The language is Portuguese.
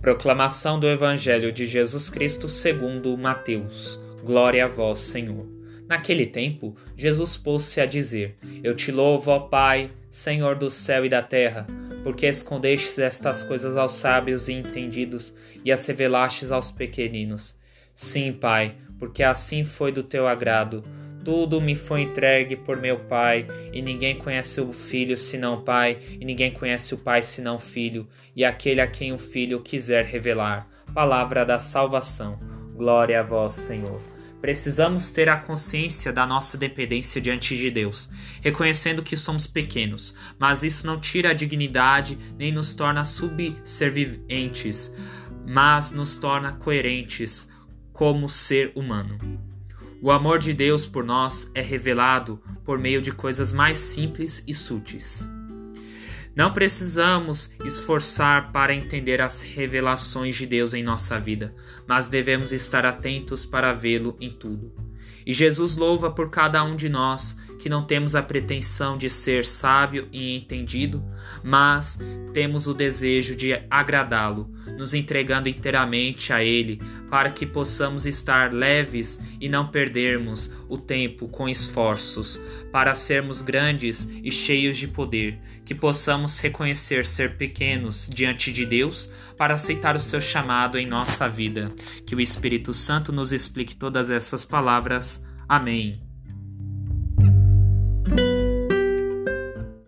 Proclamação do Evangelho de Jesus Cristo segundo Mateus. Glória a vós, Senhor. Naquele tempo, Jesus pôs-se a dizer: Eu te louvo, ó Pai, Senhor do céu e da terra, porque escondestes estas coisas aos sábios e entendidos e as revelastes aos pequeninos. Sim, Pai, porque assim foi do teu agrado. Tudo me foi entregue por meu Pai, e ninguém conhece o Filho senão o Pai, e ninguém conhece o Pai senão o Filho, e aquele a quem o Filho quiser revelar. Palavra da salvação. Glória a vós, Senhor. Precisamos ter a consciência da nossa dependência diante de Deus, reconhecendo que somos pequenos, mas isso não tira a dignidade nem nos torna subservientes, mas nos torna coerentes como ser humano. O amor de Deus por nós é revelado por meio de coisas mais simples e sutis. Não precisamos esforçar para entender as revelações de Deus em nossa vida, mas devemos estar atentos para vê-lo em tudo. E Jesus louva por cada um de nós que não temos a pretensão de ser sábio e entendido, mas temos o desejo de agradá-lo, nos entregando inteiramente a Ele, para que possamos estar leves e não perdermos o tempo com esforços, para sermos grandes e cheios de poder, que possamos reconhecer ser pequenos diante de Deus, para aceitar o seu chamado em nossa vida. Que o Espírito Santo nos explique todas essas palavras. Amém.